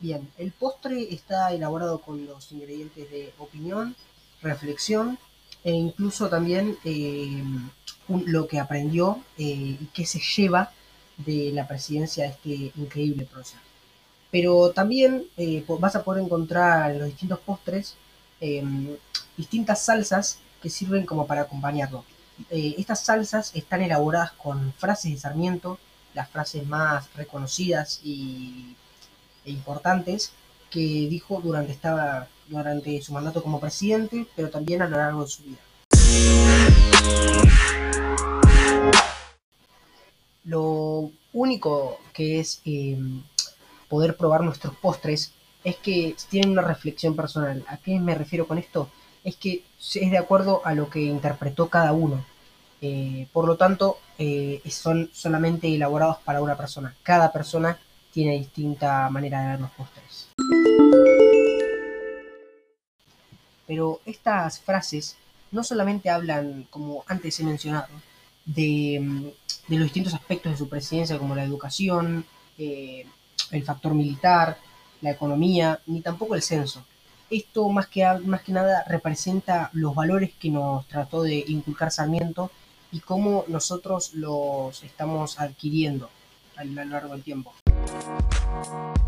Bien, el postre está elaborado con los ingredientes de opinión, reflexión e incluso también eh, lo que aprendió eh, y que se lleva de la presidencia de este increíble proceso. Pero también eh, vas a poder encontrar en los distintos postres em, distintas salsas que sirven como para acompañarlo. estas salsas están elaboradas con frases de Sarmiento, las frases más reconocidas y, importantes que dijo durante, estaba, durante su mandato como presidente, pero también a lo largo de su vida. Lo único que es em, poder probar nuestros postres es que tienen una reflexión personal. ¿A qué me refiero con esto? Es que es de acuerdo a lo que interpretó cada uno. Eh, por lo tanto, eh, son solamente elaborados para una persona. Cada persona tiene distinta manera de ver los postres. Pero estas frases no solamente hablan, como antes he mencionado, de, mm, los distintos aspectos de su presidencia, como la educación, eh, el factor militar, la economía, ni tampoco el censo. Esto más que, más que nada representa los valores que nos trató de inculcar Sarmiento y cómo nosotros los estamos adquiriendo a lo largo del tiempo. Thank you